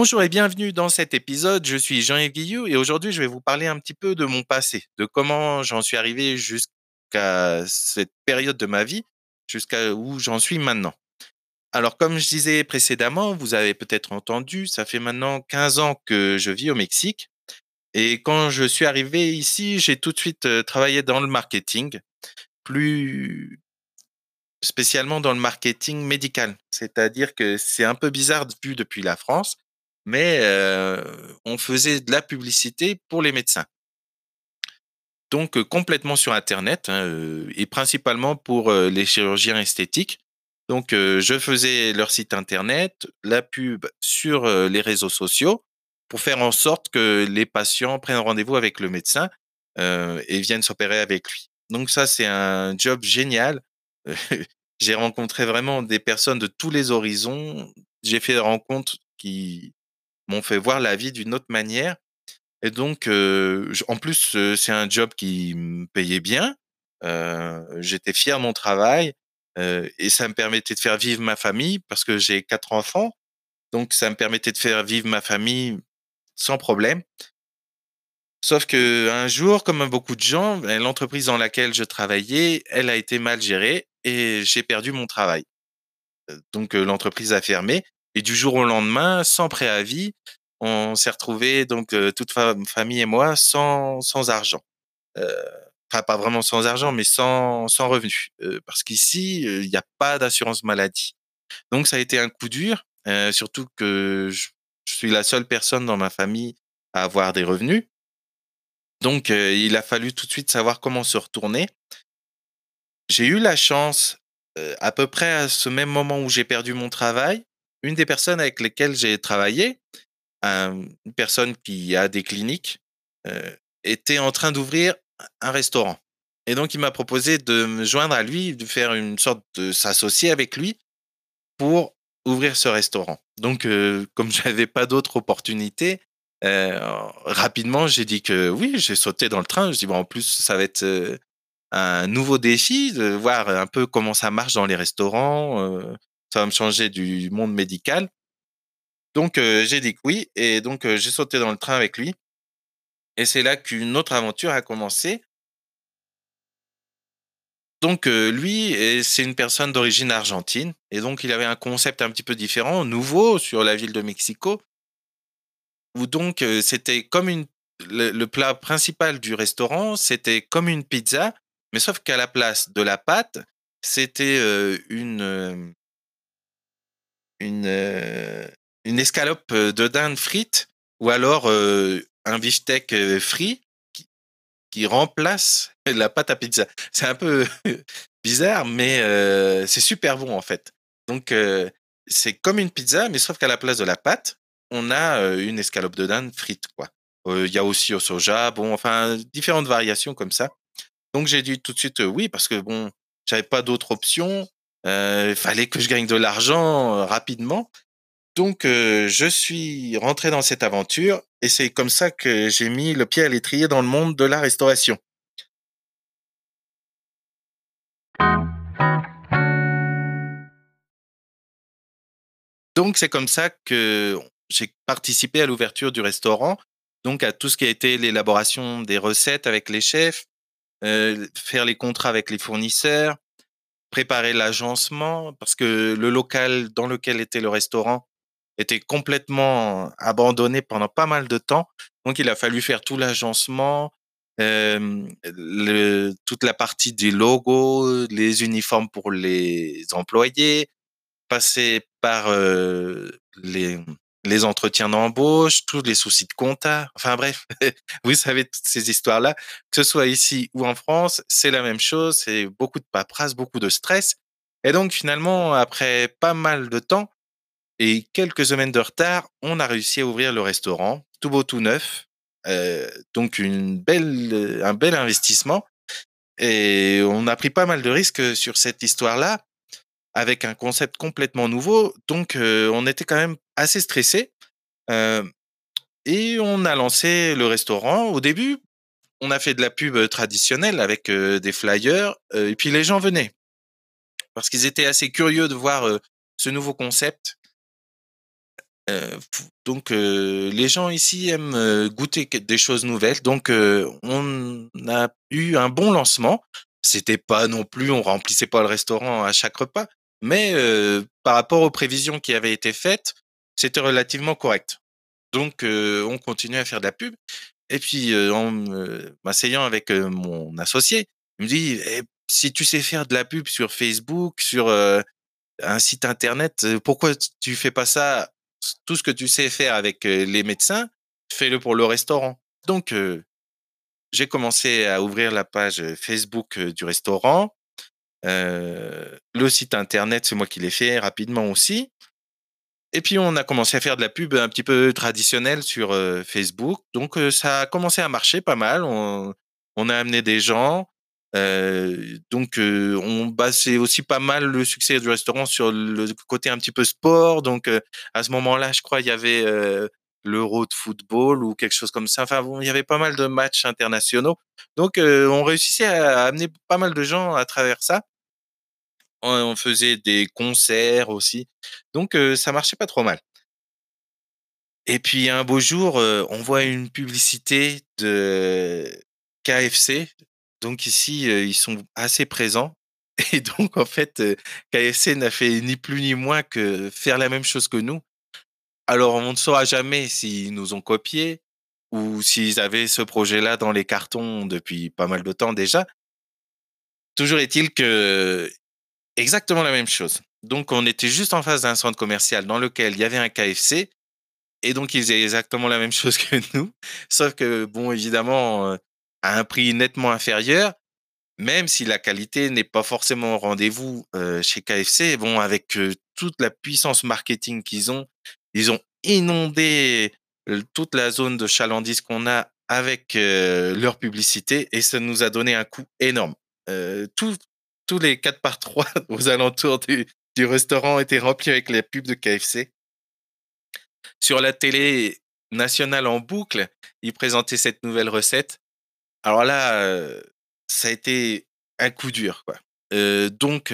Bonjour et bienvenue dans cet épisode. Je suis Jean-Yves Guillou et aujourd'hui je vais vous parler un petit peu de mon passé, de comment j'en suis arrivé jusqu'à cette période de ma vie, jusqu'à où j'en suis maintenant. Alors comme je disais précédemment, vous avez peut-être entendu, ça fait maintenant 15 ans que je vis au Mexique. Et quand je suis arrivé ici, j'ai tout de suite euh, travaillé dans le marketing, plus spécialement dans le marketing médical. C'est-à-dire que c'est un peu bizarre vu depuis la France, mais on faisait de la publicité pour les médecins. Donc complètement sur Internet hein, et principalement pour les chirurgiens esthétiques. Donc je faisais leur site Internet, la pub sur les réseaux sociaux pour faire en sorte que les patients prennent rendez-vous avec le médecin et viennent s'opérer avec lui. Donc ça, c'est un job génial. J'ai rencontré vraiment des personnes de tous les horizons. J'ai fait des rencontres qui m'ont fait voir la vie d'une autre manière. Et donc, en plus, c'est un job qui me payait bien. J'étais fier de mon travail et ça me permettait de faire vivre ma famille parce que j'ai quatre enfants. Donc, ça me permettait de faire vivre ma famille sans problème. Sauf que un jour, comme beaucoup de gens, ben, l'entreprise dans laquelle je travaillais, elle a été mal gérée et j'ai perdu mon travail. Donc l'entreprise a fermé et du jour au lendemain, sans préavis, on s'est retrouvé donc toute famille et moi sans sans argent. enfin pas vraiment sans argent, mais sans sans revenus, parce qu'ici il n'y a pas d'assurance maladie. Donc ça a été un coup dur, surtout que je, suis la seule personne dans ma famille à avoir des revenus. Donc il a fallu tout de suite savoir comment se retourner. J'ai eu la chance, à peu près à ce même moment où j'ai perdu mon travail, une des personnes avec lesquelles j'ai travaillé, une personne qui a des cliniques, était en train d'ouvrir un restaurant. Et donc, il m'a proposé de me joindre à lui, de faire une sorte de s'associer avec lui pour ouvrir ce restaurant. Donc, comme je n'avais pas d'autres opportunités, rapidement, j'ai dit que oui, j'ai sauté dans le train. Je dis, bon, en plus, ça va être un nouveau défi de voir un peu comment ça marche dans les restaurants, ça va me changer du monde médical. Donc j'ai dit que oui et donc j'ai sauté dans le train avec lui. Et c'est là qu'une autre aventure a commencé. Donc lui, c'est une personne d'origine argentine et donc il avait un concept un petit peu différent, nouveau sur la ville de Mexico, où donc c'était comme une le, plat principal du restaurant, c'était comme une pizza, mais sauf qu'à la place de la pâte, c'était une une, une escalope de dinde frite ou alors un beefsteak frit qui, qui, remplace la pâte à pizza. C'est un peu bizarre, mais c'est super bon en fait. Donc c'est comme une pizza, mais sauf qu'à la place de la pâte, on a une escalope de dinde frite quoi. Il y a aussi au soja, bon, enfin différentes variations comme ça. Donc j'ai dit tout de suite oui parce que bon, j'avais pas d'autre option. Il fallait que je gagne de l'argent rapidement. Donc, je suis rentré dans cette aventure et c'est comme ça que j'ai mis le pied à l'étrier dans le monde de la restauration. Donc, c'est comme ça que j'ai participé à l'ouverture du restaurant, donc à tout ce qui a été l'élaboration des recettes avec les chefs, faire les contrats avec les fournisseurs, préparer l'agencement parce que le local dans lequel était le restaurant était complètement abandonné pendant pas mal de temps. Donc, il a fallu faire tout l'agencement, le, toute la partie des logos, les uniformes pour les employés, passer par les, les entretiens d'embauche, tous les soucis de compta. Enfin bref, vous savez toutes ces histoires-là. Que ce soit ici ou en France, c'est la même chose. C'est beaucoup de paperasse, beaucoup de stress. Et donc finalement, après pas mal de temps et quelques semaines de retard, on a réussi à ouvrir le restaurant, tout beau, tout neuf. Euh, donc une belle, un bel investissement. Et on a pris pas mal de risques sur cette histoire-là avec un concept complètement nouveau. Donc, on était quand même assez stressé. et on a lancé le restaurant. Au début, on a fait de la pub traditionnelle avec des flyers. et puis les gens venaient parce qu'ils étaient assez curieux de voir ce nouveau concept. Heu, f donc les gens ici aiment, goûter des choses nouvelles donc on a eu un bon lancement. C'était pas non plus on remplissait pas le restaurant à chaque repas, mais heu, par rapport aux prévisions qui avaient été faites, c'était relativement correct. Donc heu, on continuait à faire de la pub et puis, heu, en m'asseyant avec, mon associé, il me dit: «Eh, si tu sais faire de la pub sur Facebook, sur, un site internet, pourquoi tu fais pas ça? Tout ce que tu sais faire avec, les médecins, fais-le pour le restaurant». Donc j'ai commencé à ouvrir la page, Facebook, du restaurant. Le site internet, c'est moi qui l'ai fait rapidement aussi. Et puis on a commencé à faire de la pub un petit peu traditionnelle sur, Facebook. Donc ça a commencé à marcher pas mal. On a amené des gens, donc on basait aussi pas mal le succès du restaurant sur le côté un petit peu sport. Donc à ce moment-là, je crois, il y avait, l'Euro de football ou quelque chose comme ça. Enfin il y avait pas mal de matchs internationaux. Donc heu, on réussissait à amener pas mal de gens à travers ça. On faisait des concerts aussi, donc heu, ça marchait pas trop mal. Et puis un beau jour, heu, on voit une publicité de KFC. Donc ici, heu, ils sont assez présents et donc en fait, KFC n'a fait ni plus ni moins que faire la même chose que nous. Alors on ne saura jamais s'ils nous ont copiés ou s'ils avaient ce projet-là dans les cartons depuis pas mal de temps déjà. Toujours est-il que exactement la même chose. Donc on était juste en face d'un centre commercial dans lequel il y avait un KFC et donc ils faisaient exactement la même chose que nous, sauf que bon, évidemment, heu, à un prix nettement inférieur, même si la qualité n'est pas forcément au rendez-vous, heu, chez KFC. Bon, avec, heu, toute la puissance marketing qu'ils ont, ils ont inondé, toute la zone de chalandise qu'on a avec, leur publicité et ça nous a donné un coup énorme. Tous les 4 par 3 aux alentours du restaurant étaient remplis avec les pubs de KFC. Sur la télé nationale en boucle, ils présentaient cette nouvelle recette. Alors là, ça a été un coup dur, donc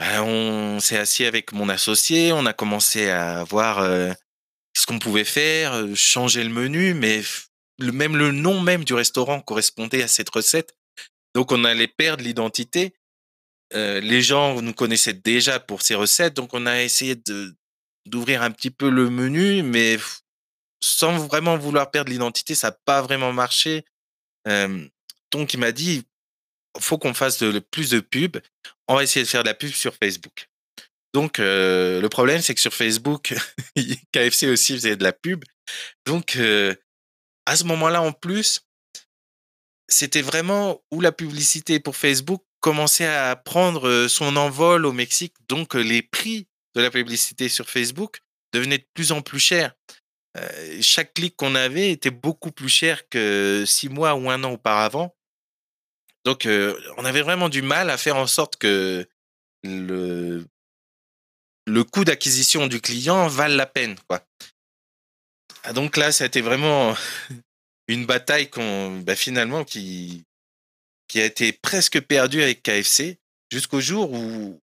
on s'est assis avec mon associé, on a commencé à voir, heu, ce qu'on pouvait faire, heu, changer le menu, mais le même le nom même du restaurant correspondait à cette recette. Donc on allait perdre l'identité. Heu, les gens nous connaissaient déjà pour ces recettes, donc on a essayé de d'ouvrir un petit peu le menu, mais sans vraiment vouloir perdre l'identité, ça a pas vraiment marché. Hem, donc il m'a dit: «Faut qu'on fasse de plus de pub. On va essayer de faire de la pub sur Facebook». Donc heu, le problème, c'est que sur Facebook, KFC aussi faisait de la pub. Donc heu, à ce moment-là, en plus c'était vraiment où la publicité pour Facebook commençait à prendre, heu, son envol au Mexique. Donc les prix de la publicité sur Facebook devenaient de plus en plus chers. Chaque clic qu'on avait était beaucoup plus cher que 6 mois ou 1 an auparavant. Donc on avait vraiment du mal à faire en sorte que le coût d'acquisition du client vale la peine. Ah donc là, ça a été vraiment une bataille qu'on bah, finalement qui qui a été presque perdue avec KFC, jusqu'au jour où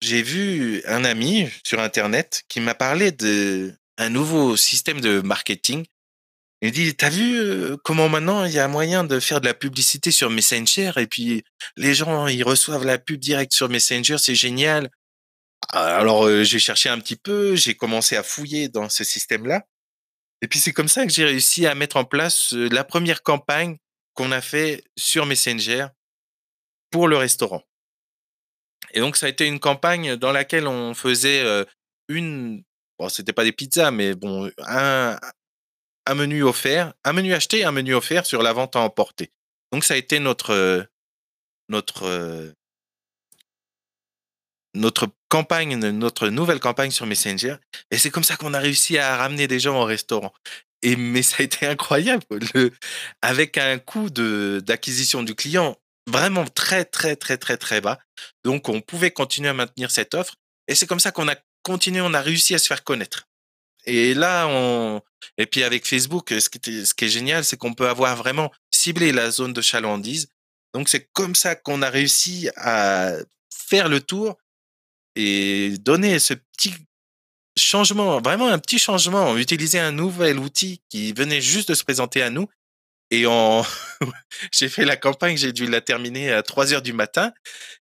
j'ai vu un ami sur internet qui m'a parlé d'un nouveau système de marketing. Il dit: «Tu as vu, comment maintenant il y a moyen de faire de la publicité sur Messenger et puis les gens, ils reçoivent la pub direct sur Messenger, c'est génial». A alors, j'ai cherché un petit peu, j'ai commencé à fouiller dans ce système-là et puis c'est comme ça que j'ai réussi à mettre en place, la 1re campagne qu'on a fait sur Messenger pour le restaurant. Et donc ça a été une campagne dans laquelle on faisait, une bon, c'était pas des pizzas, mais bon, un un menu offert, un menu acheté, un menu offert sur la vente à emporter. Donc ça a été notre, notre, notre campagne, ne notre nouvelle campagne sur Messenger. Et c'est comme ça qu'on a réussi à ramener des gens au restaurant. Et mais ça a été incroyable. Le avec un coût d'acquisition du client vraiment très, très, très, très, très bas. Donc on pouvait continuer à maintenir cette offre. Et c'est comme ça qu'on a continué, on a réussi à se faire connaître et là on et puis avec Facebook, ce qui est génial, c'est qu'on peut avoir vraiment ciblé la zone de chalandise. Donc c'est comme ça qu'on a réussi à faire le tour et donner ce petit changement, vraiment un petit changement. On utilisait un nouvel outil qui venait juste de se présenter à nous. Et j'ai fait la campagne, j'ai dû la terminer à 3 heures du matin.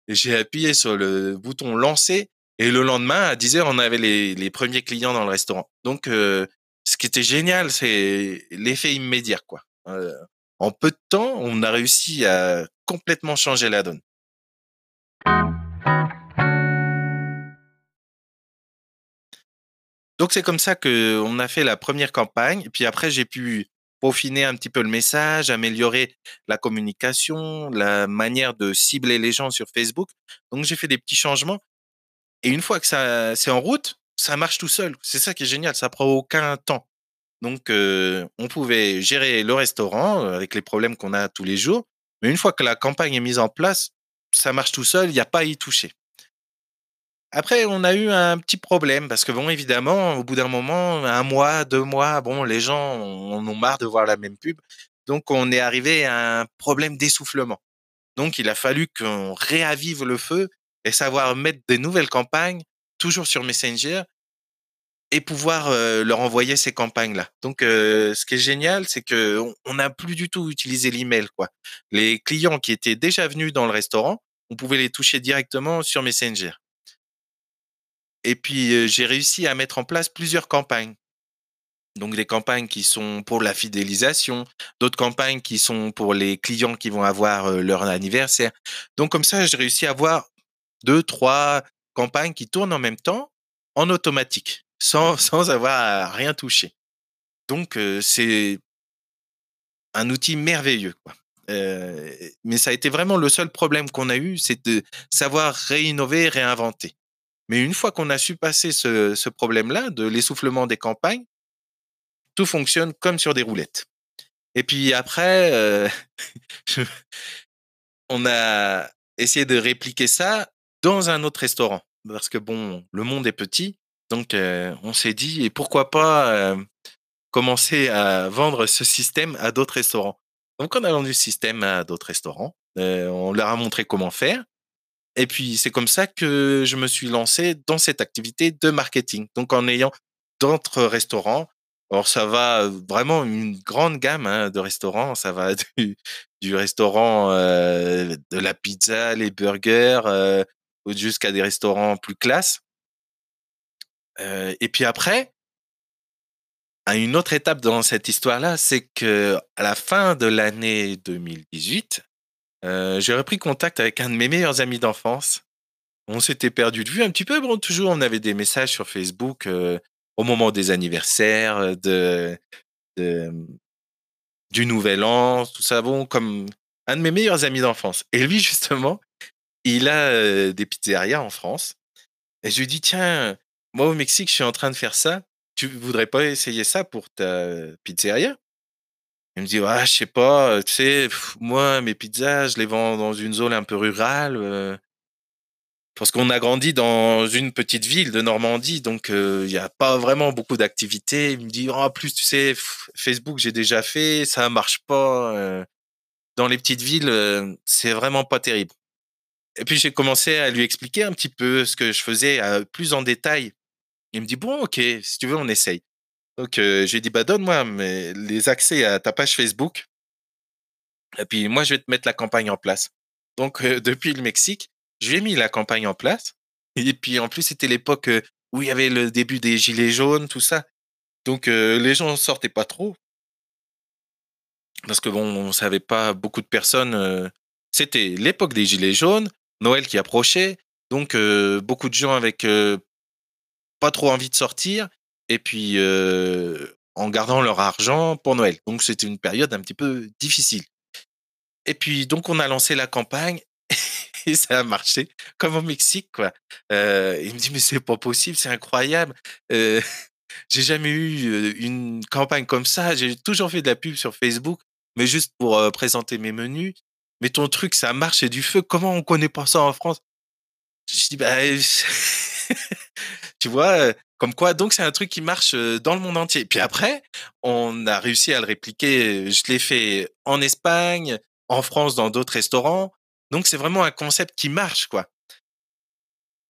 J'ai appuyé sur le bouton lancer et le lendemain, à 10 heures, on avait les, les premiers clients dans le restaurant. Donc, euh, ce qui était génial, c'est l'effet immédiat, quoi. Euh, en peu de temps, on a réussi à complètement changer la donne. Donc c'est comme ça que on a fait la première campagne. Et puis après, j'ai pu peaufiner un petit peu le message, améliorer la communication, la manière de cibler les gens sur Facebook. Donc j'ai fait des petits changements. Et une fois que ça c'est en route, ça marche tout seul. C'est ça qui est génial. Ça prend aucun temps. Donc euh, on pouvait gérer le restaurant euh, avec les problèmes qu'on a tous les jours. Mais une fois que la campagne est mise en place, ça marche tout seul. Il n'y a pas à y toucher. Après, on a eu un petit problème parce que bon, évidemment, au bout d'un moment, un mois, deux mois, bon, les gens en ont marre de voir la même pub. Donc, on est arrivé à un problème d'essoufflement. Donc, il a fallu qu'on réavive le feu et savoir mettre des nouvelles campagnes, toujours sur Messenger, et pouvoir leur envoyer ces campagnes-là. Donc, ce qui est génial, c'est que on n'a plus du tout utilisé l'email, quoi. Les clients qui étaient déjà venus dans le restaurant, on pouvait les toucher directement sur Messenger. Et puis, j'ai réussi à mettre en place plusieurs campagnes. Donc, des campagnes qui sont pour la fidélisation, d'autres campagnes qui sont pour les clients qui vont avoir leur anniversaire. Donc, comme ça, j'ai réussi à avoir deux, trois campagnes qui tournent en même temps en automatique, sans, sans avoir à rien toucher. Donc, c'est un outil merveilleux. Quoi. mais ça a été vraiment le seul problème qu'on a eu, c'est de savoir réinnover, réinventer. Mais une fois qu'on a su passer ce, ce problème-là de l'essoufflement des campagnes, tout fonctionne comme sur des roulettes. Et puis après, euh, on a essayé de répliquer ça dans un autre restaurant. Parce que bon, le monde est petit. Donc, on s'est dit, et pourquoi pas commencer à vendre ce système à d'autres restaurants. Donc, on a vendu ce système à d'autres restaurants. on leur a montré comment faire. Et puis, c'est comme ça que je me suis lancé dans cette activité de marketing. Donc, en ayant d'autres restaurants. Alors, ça va vraiment une grande gamme hein, de restaurants. Ça va du, restaurant de la pizza, les burgers, jusqu'à des restaurants plus classe. Euh, et puis après, à une autre étape dans cette histoire-là, c'est que à la fin de l'année 2018, euh, j'ai repris contact avec un de mes meilleurs amis d'enfance. On s'était perdu de vue un petit peu. Bon, toujours, on avait des messages sur Facebook euh, au moment des anniversaires, de, de, du Nouvel An, tout ça. Bon, comme un de mes meilleurs amis d'enfance. Et lui, justement, il a des pizzerias en France. Et je lui dis, tiens, moi au Mexique, je suis en train de faire ça. Tu voudrais pas essayer ça pour ta pizzeria? Il me dit, ouais, je sais pas, tu sais, moi, mes pizzas, je les vends dans une zone un peu rurale. parce qu'on a grandi dans une petite ville de Normandie, donc il n'y a pas vraiment beaucoup d'activités. Il me dit, en plus, tu sais, Facebook, j'ai déjà fait, ça marche pas. dans les petites villes, c'est vraiment pas terrible. Et puis j'ai commencé à lui expliquer un petit peu ce que je faisais plus en détail. Il me dit, bon, ok, si tu veux, on essaye. Donc, j'ai dit, bah, donne-moi les accès à ta page Facebook. Et puis, moi, je vais te mettre la campagne en place. Donc, depuis le Mexique, j'ai mis la campagne en place. Et puis, en plus, c'était l'époque où il y avait le début des gilets jaunes, tout ça. Donc, les gens sortaient pas trop. Parce que, bon, on savait pas, beaucoup de personnes. c'était l'époque des gilets jaunes, Noël qui approchait. Donc, beaucoup de gens avec pas trop envie de sortir et puis en gardant leur argent pour Noël. Donc c'était une période un petit peu difficile. Et puis donc on a lancé la campagne et ça a marché comme au Mexique quoi. Il me dit mais c'est pas possible, c'est incroyable. J'ai jamais eu une campagne comme ça. J'ai toujours fait de la pub sur Facebook, mais juste pour présenter mes menus. Mais ton truc, ça marche, c'est du feu. Comment on connaît pas ça en France? Je dis bah tu vois, comme quoi, donc c'est un truc qui marche dans le monde entier. Puis après, on a réussi à le répliquer. Je l'ai fait en Espagne, en France, dans d'autres restaurants. Donc c'est vraiment un concept qui marche, quoi.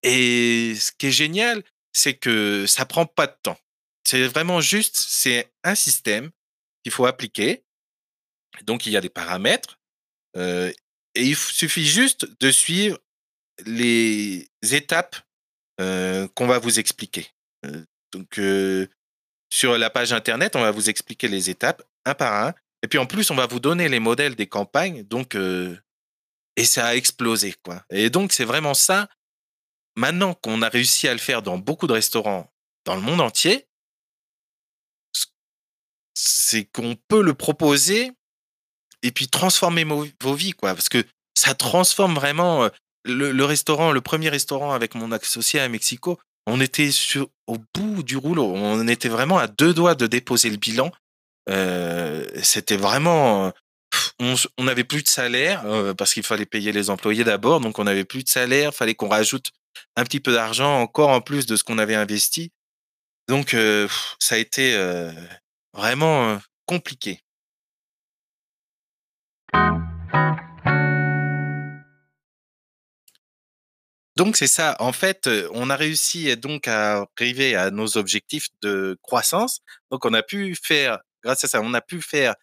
Et ce qui est génial, c'est que ça prend pas de temps. C'est vraiment juste, c'est un système qu'il faut appliquer. Donc, il y a des paramètres. Et il suffit juste de suivre les étapes qu'on va vous expliquer. Donc, sur la page internet, on va vous expliquer les étapes un par un. Et puis en plus, on va vous donner les modèles des campagnes. Donc, et ça a explosé, quoi. Et donc, c'est vraiment ça. Maintenant qu'on a réussi à le faire dans beaucoup de restaurants dans le monde entier, c'est qu'on peut le proposer et puis transformer vos vies, quoi. Parce que ça transforme vraiment euh, le, restaurant, le premier restaurant avec mon associé à Mexico. On était sur, au bout du rouleau. On était vraiment à deux doigts de déposer le bilan. Euh, c'était vraiment, on n'avait plus de salaire euh, parce qu'il fallait payer les employés d'abord, donc on n'avait plus de salaire. Fallait qu'on rajoute un petit peu d'argent encore en plus de ce qu'on avait investi. Donc ça a été vraiment compliqué. Donc c'est ça. En fait, on a réussi donc à arriver à nos objectifs de croissance. Donc on a pu faire, grâce à ça, on a pu faire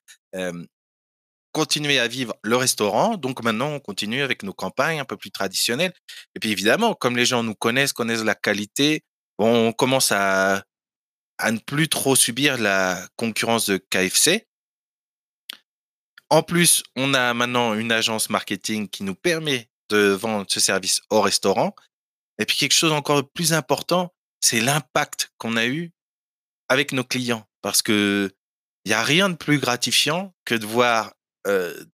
continuer à vivre le restaurant. Donc maintenant, on continue avec nos campagnes un peu plus traditionnelles. Et puis évidemment, comme les gens nous connaissent, connaissent la qualité, on commence à, à ne plus trop subir la concurrence de KFC. En plus, on a maintenant une agence marketing qui nous permet de vendre ce service au restaurant. Et puis quelque chose encore plus important, c'est l'impact qu'on a eu avec nos clients. Parce que il n'y a rien de plus gratifiant que de voir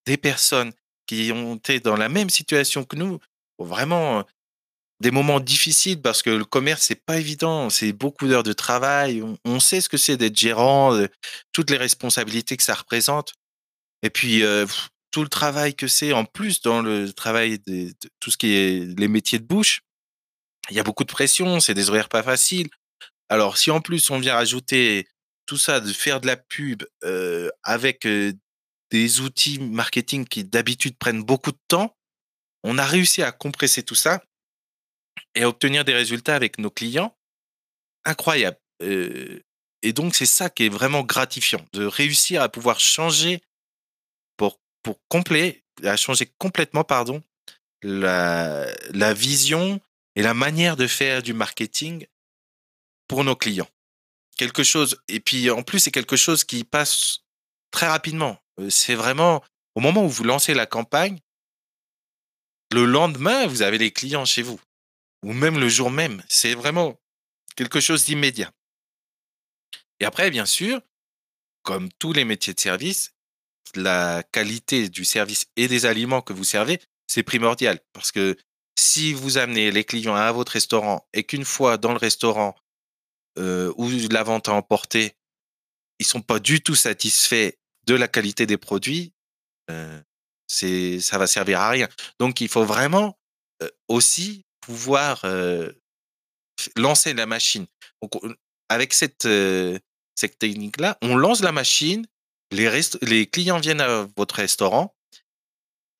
des personnes qui ont été dans la même situation que nous, vraiment des moments difficiles parce que le commerce c'est pas évident, c'est beaucoup d'heures de travail. On, sait ce que c'est d'être gérant, toutes les responsabilités que ça représente. Et puis tout le travail que c'est en plus dans le travail de, tout ce qui est les métiers de bouche. Il y a beaucoup de pression, c'est des horaires pas faciles. Alors si en plus on vient rajouter tout ça, de faire de la pub euh, avec euh, des outils marketing qui d'habitude prennent beaucoup de temps, on a réussi à compresser tout ça et à obtenir des résultats avec nos clients incroyables. Euh, et donc c'est ça qui est vraiment gratifiant, de réussir à pouvoir changer pour complet, a changé complètement, pardon, la, la vision et la manière de faire du marketing pour nos clients. Quelque chose, et puis en plus, c'est quelque chose qui passe très rapidement. Euh, c'est vraiment au moment où vous lancez la campagne, le lendemain, vous avez les clients chez vous, ou même le jour même. C'est vraiment quelque chose d'immédiat. Et après, bien sûr, comme tous les métiers de service, la qualité du service et des aliments que vous servez, c'est primordial. Parce que si vous amenez les clients à votre restaurant et qu'une fois dans le restaurant euh, ou la vente à emporter, ils sont pas du tout satisfaits de la qualité des produits, euh, c'est ça va servir à rien. Donc il faut vraiment euh, aussi pouvoir euh, lancer la machine. Avec cette cette technique là, on lance la machine les, clients viennent à votre restaurant.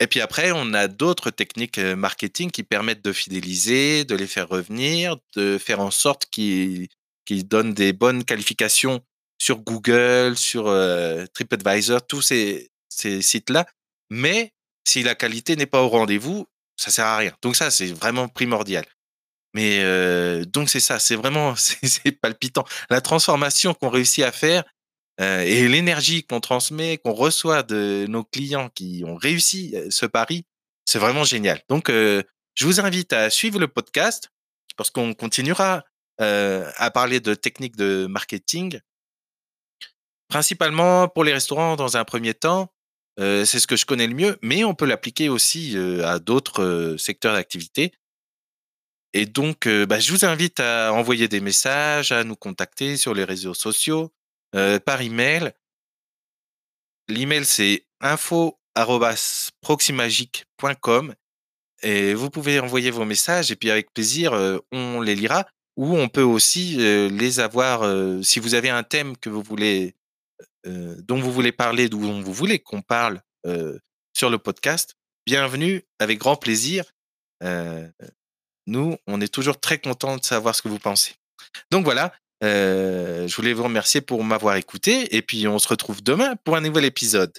Et puis après, on a d'autres techniques marketing qui permettent de fidéliser, de les faire revenir, de faire en sorte qu'ils donnent des bonnes qualifications sur Google, sur TripAdvisor, tous ces, sites-là. Mais si la qualité n'est pas au rendez-vous, ça sert à rien. Donc ça, c'est vraiment primordial. Mais donc c'est ça, c'est vraiment c'est palpitant. La transformation qu'on réussit à faire, euh, et l'énergie qu'on transmet, qu'on reçoit de nos clients qui ont réussi euh, ce pari, c'est vraiment génial. Donc, euh, je vous invite à suivre le podcast parce qu'on continuera à parler de techniques de marketing, principalement pour les restaurants dans un premier temps. c'est ce que je connais le mieux, mais on peut l'appliquer aussi à d'autres secteurs d'activité. Et donc, bah, je vous invite à envoyer des messages, à nous contacter sur les réseaux sociaux. Euh, par email. L'email, c'est info.proximagique.com et vous pouvez envoyer vos messages et puis avec plaisir, euh, on les lira ou on peut aussi euh, les avoir si vous avez un thème que vous voulez dont vous voulez parler, dont vous voulez qu'on parle sur le podcast. Bienvenue, avec grand plaisir. nous, on est toujours très content de savoir ce que vous pensez. Donc voilà, euh, je voulais vous remercier pour m'avoir écouté et puis on se retrouve demain pour un nouvel épisode.